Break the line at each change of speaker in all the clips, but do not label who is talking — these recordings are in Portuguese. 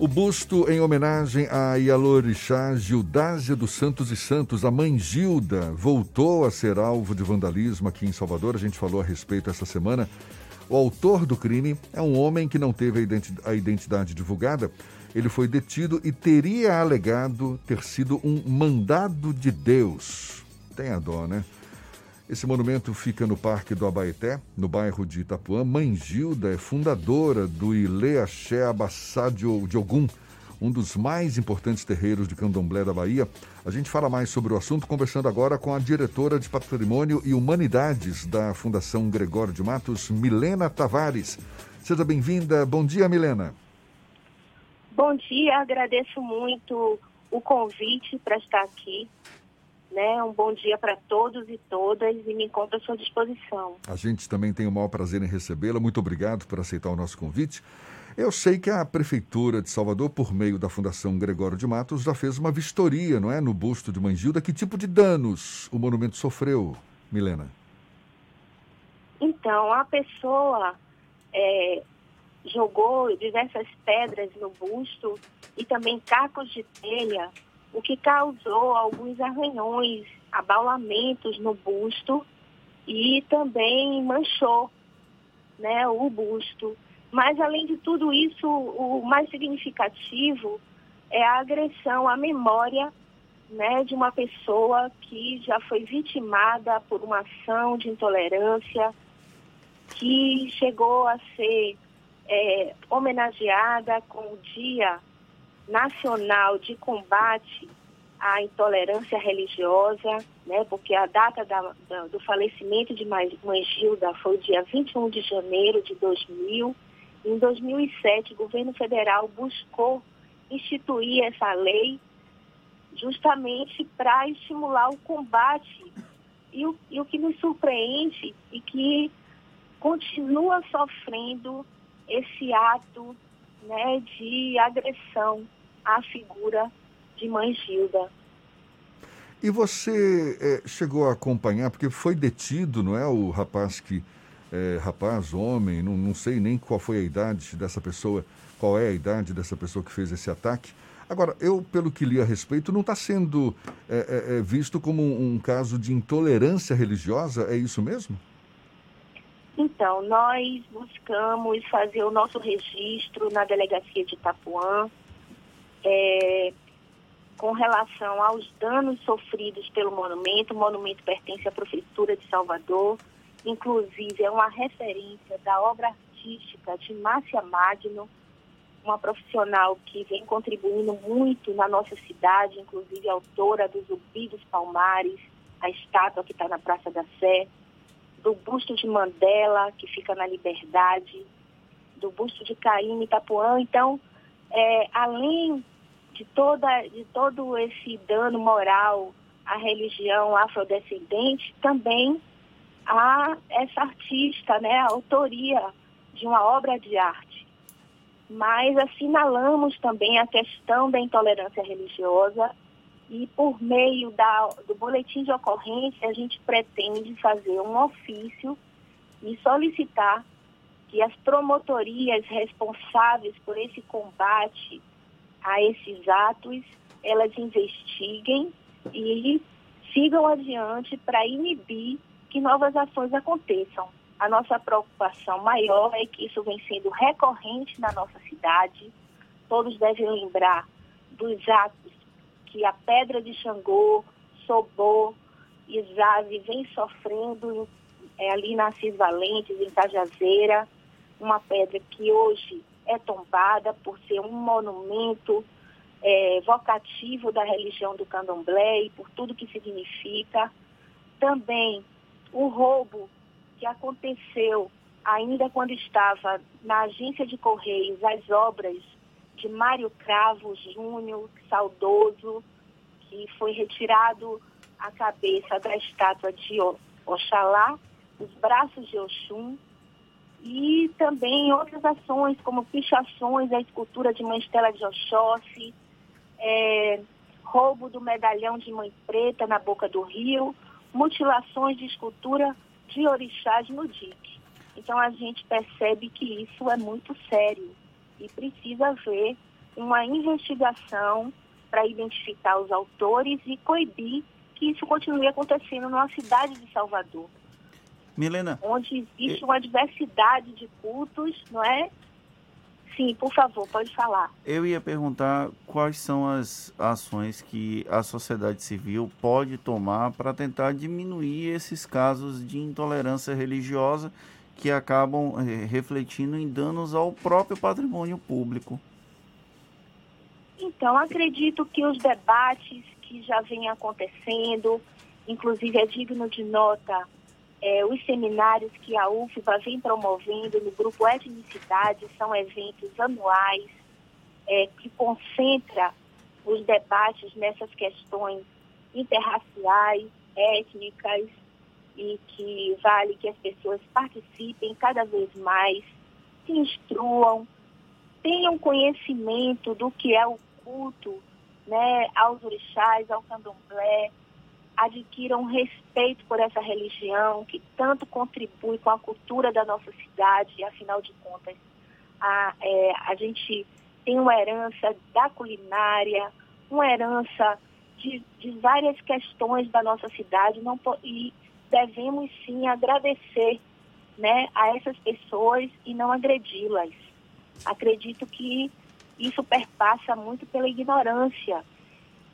O busto em homenagem a Ialorixá Gildásia dos Santos e Santos, a mãe Gilda, voltou a ser alvo de vandalismo aqui em Salvador. A gente falou a respeito essa semana. O autor do crime é um homem que não teve a identidade divulgada. Ele foi detido e teria alegado ter sido um mandado de Deus. Tem a dó, né? Esse monumento fica no Parque do Abaeté, no bairro de Itapuã. Mãe Gilda é fundadora do Ilê Axé Abassá de Ogum, um dos mais importantes terreiros de candomblé da Bahia. A gente fala mais sobre o assunto conversando agora com a diretora de Patrimônio e Humanidades da Fundação Gregório de Matos, Milena Tavares. Seja bem-vinda. Bom dia, Milena.
Bom dia, agradeço muito o convite para estar aqui né? Um bom dia para todos e todas e me encontro à sua disposição.
A gente também tem o maior prazer em recebê-la. Muito obrigado por aceitar o nosso convite. Eu sei que a Prefeitura de Salvador, por meio da Fundação Gregório de Matos, já fez uma vistoria, não é? No busto de Mangilda. Que tipo de danos o monumento sofreu, Milena?
Então, a pessoa é, jogou diversas pedras no busto e também cacos de telha o que causou alguns arranhões, abaulamentos no busto e também manchou né, o busto. Mas, além de tudo isso, o mais significativo é a agressão à memória né, de uma pessoa que já foi vitimada por uma ação de intolerância, que chegou a ser é, homenageada com o Dia nacional de combate à intolerância religiosa, né, porque a data da, da, do falecimento de Mãe Gilda foi o dia 21 de janeiro de 2000. Em 2007, o governo federal buscou instituir essa lei justamente para estimular o combate. E o, e o que me surpreende e que continua sofrendo esse ato né, de agressão a figura de Mãe Gilda.
E você é, chegou a acompanhar, porque foi detido, não é? O rapaz que. É, rapaz, homem, não, não sei nem qual foi a idade dessa pessoa, qual é a idade dessa pessoa que fez esse ataque. Agora, eu, pelo que li a respeito, não está sendo é, é, é, visto como um, um caso de intolerância religiosa, é isso mesmo?
Então, nós buscamos fazer o nosso registro na delegacia de Itapuã, é, com relação aos danos sofridos pelo monumento. O monumento pertence à Prefeitura de Salvador, inclusive é uma referência da obra artística de Márcia Magno, uma profissional que vem contribuindo muito na nossa cidade, inclusive autora do Zumbi dos Palmares, a estátua que está na Praça da Sé, do busto de Mandela, que fica na Liberdade, do busto de Caíme Itapuã. Então, é, além de, toda, de todo esse dano moral à religião afrodescendente, também há essa artista, né, a autoria de uma obra de arte. Mas assinalamos também a questão da intolerância religiosa e por meio da, do boletim de ocorrência a gente pretende fazer um ofício e solicitar que as promotorias responsáveis por esse combate a esses atos, elas investiguem e sigam adiante para inibir que novas ações aconteçam. A nossa preocupação maior é que isso vem sendo recorrente na nossa cidade. Todos devem lembrar dos atos que a Pedra de Xangô, Sobô e Zave vem sofrendo é, ali na Assis Valentes, em Cajazeira, uma pedra que hoje é tombada por ser um monumento é, vocativo da religião do candomblé e por tudo que significa. Também o roubo que aconteceu ainda quando estava na agência de Correios as obras de Mário Cravo Júnior, saudoso, que foi retirado a cabeça da estátua de Oxalá, os braços de Oxum, e também outras ações, como pichações, a escultura de Mãe Estela de Oxóssi, é, roubo do medalhão de Mãe Preta na boca do rio, mutilações de escultura de orixás no dique. Então a gente percebe que isso é muito sério e precisa haver uma investigação para identificar os autores e coibir que isso continue acontecendo na cidade de Salvador.
Milena.
Onde existe uma diversidade de cultos, não é? Sim, por favor, pode falar.
Eu ia perguntar quais são as ações que a sociedade civil pode tomar para tentar diminuir esses casos de intolerância religiosa que acabam eh, refletindo em danos ao próprio patrimônio público.
Então, acredito que os debates que já vêm acontecendo, inclusive é digno de nota é, os seminários que a UFBA vem promovendo no grupo Etnicidade, são eventos anuais é, que concentra os debates nessas questões interraciais, étnicas, e que vale que as pessoas participem cada vez mais, se instruam, tenham conhecimento do que é o culto né, aos orixás, ao candomblé, adquiram respeito por essa religião que tanto contribui com a cultura da nossa cidade, afinal de contas, a, é, a gente tem uma herança da culinária, uma herança de, de várias questões da nossa cidade não, e devemos sim agradecer né, a essas pessoas e não agredi-las. Acredito que isso perpassa muito pela ignorância,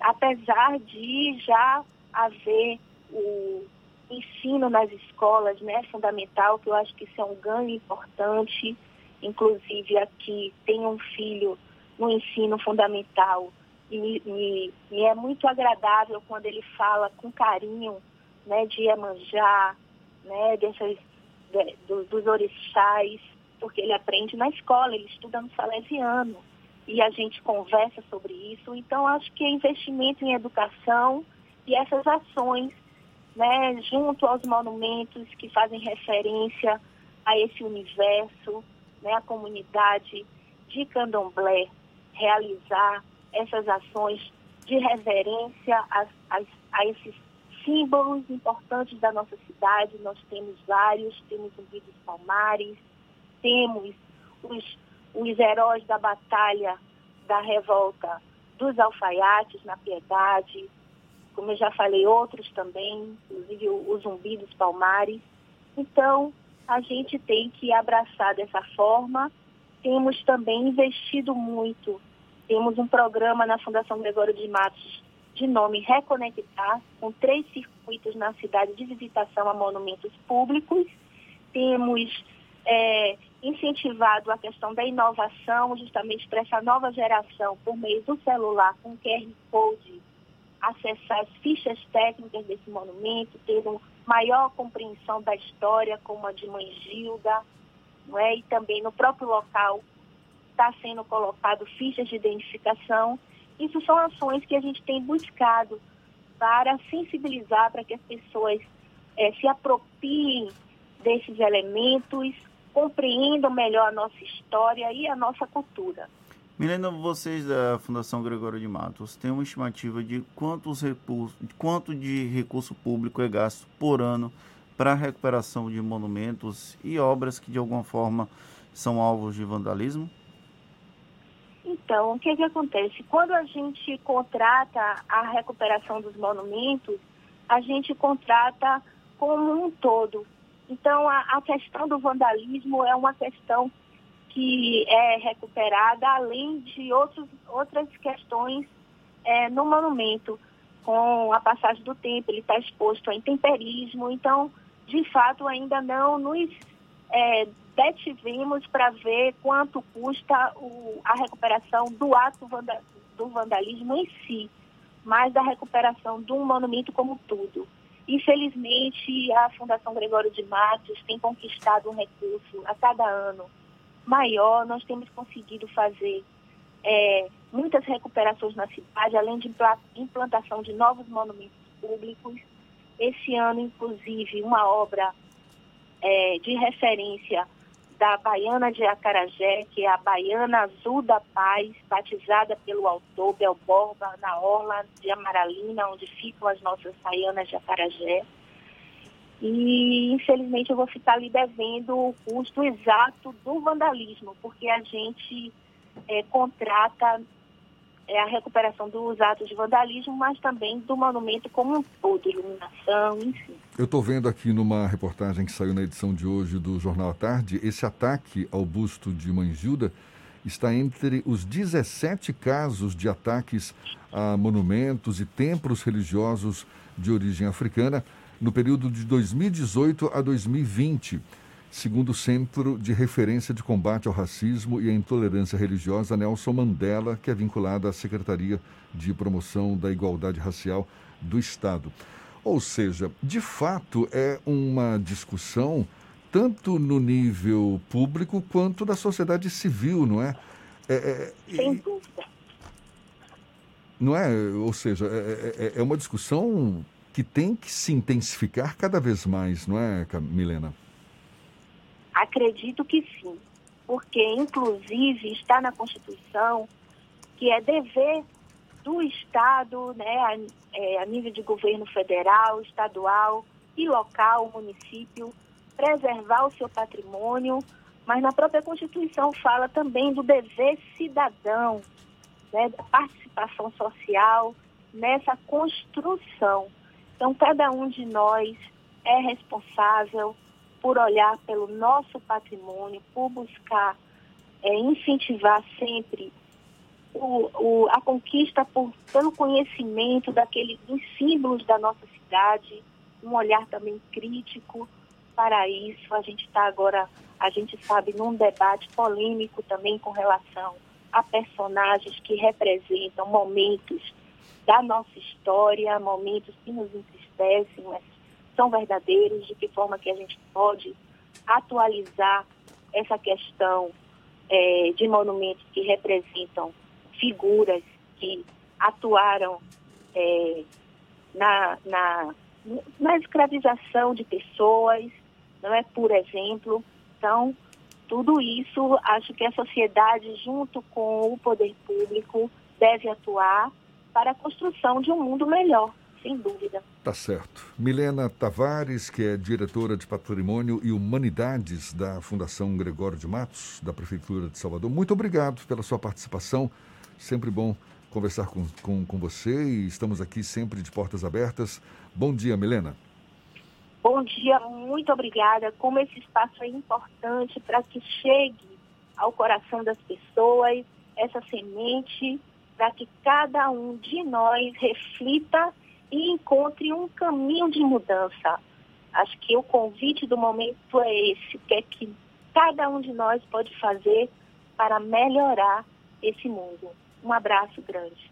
apesar de já haver o ensino nas escolas, né, fundamental, que eu acho que isso é um ganho importante. Inclusive aqui tem um filho no ensino fundamental e me, me, me é muito agradável quando ele fala com carinho, né, de Iemanjá, né, dessas, de, do, dos orixás, porque ele aprende na escola, ele estuda no salesiano e a gente conversa sobre isso. Então, acho que é investimento em educação e essas ações, né, junto aos monumentos que fazem referência a esse universo, né, a comunidade de candomblé, realizar essas ações de reverência a, a, a esses símbolos importantes da nossa cidade. Nós temos vários, temos o dos Palmares, temos os, os heróis da batalha da revolta dos alfaiates na Piedade, como eu já falei, outros também, inclusive o, Zumbi dos Palmares. Então, a gente tem que abraçar dessa forma. Temos também investido muito. Temos um programa na Fundação Gregório de Matos de nome Reconectar, com três circuitos na cidade de visitação a monumentos públicos. Temos é, incentivado a questão da inovação, justamente para essa nova geração, por meio do celular, com QR Code, acessar as fichas técnicas desse monumento, ter uma maior compreensão da história, como a de Mãe Gilda, não é? e também no próprio local está sendo colocado fichas de identificação. Isso são ações que a gente tem buscado para sensibilizar para que as pessoas é, se apropriem desses elementos, compreendam melhor a nossa história e a nossa cultura.
Milena, vocês da Fundação Gregório de Matos têm uma estimativa de quantos recursos, quanto de recurso público é gasto por ano para a recuperação de monumentos e obras que de alguma forma são alvos de vandalismo?
Então, o que, que acontece? Quando a gente contrata a recuperação dos monumentos, a gente contrata como um todo. Então, a, a questão do vandalismo é uma questão que é recuperada, além de outros, outras questões é, no monumento. Com a passagem do tempo, ele está exposto a intemperismo, então, de fato, ainda não nos é, detivemos para ver quanto custa o, a recuperação do ato vanda, do vandalismo em si, mas da recuperação de um monumento como tudo. Infelizmente, a Fundação Gregório de Matos tem conquistado um recurso a cada ano maior, nós temos conseguido fazer é, muitas recuperações na cidade, além de implantação de novos monumentos públicos. Esse ano, inclusive, uma obra é, de referência da Baiana de Acarajé, que é a Baiana Azul da Paz, batizada pelo autor Bel Borba, na Orla de Amaralina, onde ficam as nossas Baianas de Acarajé. E, infelizmente, eu vou ficar lhe devendo o custo exato do vandalismo, porque a gente é, contrata é, a recuperação dos atos de vandalismo, mas também do monumento como um todo, iluminação, enfim.
Eu estou vendo aqui numa reportagem que saiu na edição de hoje do Jornal à Tarde, esse ataque ao busto de Mãe Gilda está entre os 17 casos de ataques a monumentos e templos religiosos de origem africana no período de 2018 a 2020 segundo o Centro de Referência de Combate ao Racismo e à Intolerância Religiosa Nelson Mandela, que é vinculado à Secretaria de Promoção da Igualdade Racial do Estado. Ou seja, de fato é uma discussão tanto no nível público quanto da sociedade civil, não é?
é, é Sem dúvida.
Não é? Ou seja, é, é, é uma discussão que tem que se intensificar cada vez mais, não é, Milena?
Acredito que sim, porque inclusive está na Constituição que é dever do Estado, né, a, é, a nível de governo federal, estadual e local, município, preservar o seu patrimônio, mas na própria Constituição fala também do dever cidadão, né, da participação social nessa construção. Então, cada um de nós é responsável por olhar pelo nosso patrimônio, por buscar é, incentivar sempre o, o, a conquista por, pelo conhecimento daquele, dos símbolos da nossa cidade, um olhar também crítico para isso. A gente está agora, a gente sabe, num debate polêmico também com relação a personagens que representam momentos da nossa história, momentos que nos entristecem, mas são verdadeiros, de que forma que a gente pode atualizar essa questão é, de monumentos que representam figuras que atuaram é, na, na, na escravização de pessoas, não é por exemplo. Então, tudo isso, acho que a sociedade, junto com o poder público, deve atuar para a construção de um mundo melhor sem dúvida.
Tá certo. Milena Tavares, que é diretora de Patrimônio e Humanidades da Fundação Gregório de Matos, da Prefeitura de Salvador, muito obrigado pela sua participação. Sempre bom conversar com, com, com você e estamos aqui sempre de portas abertas. Bom dia, Milena.
Bom dia, muito obrigada. Como esse espaço é importante para que chegue ao coração das pessoas essa semente, para que cada um de nós reflita e encontre um caminho de mudança. Acho que o convite do momento é esse, que é que cada um de nós pode fazer para melhorar esse mundo. Um abraço grande.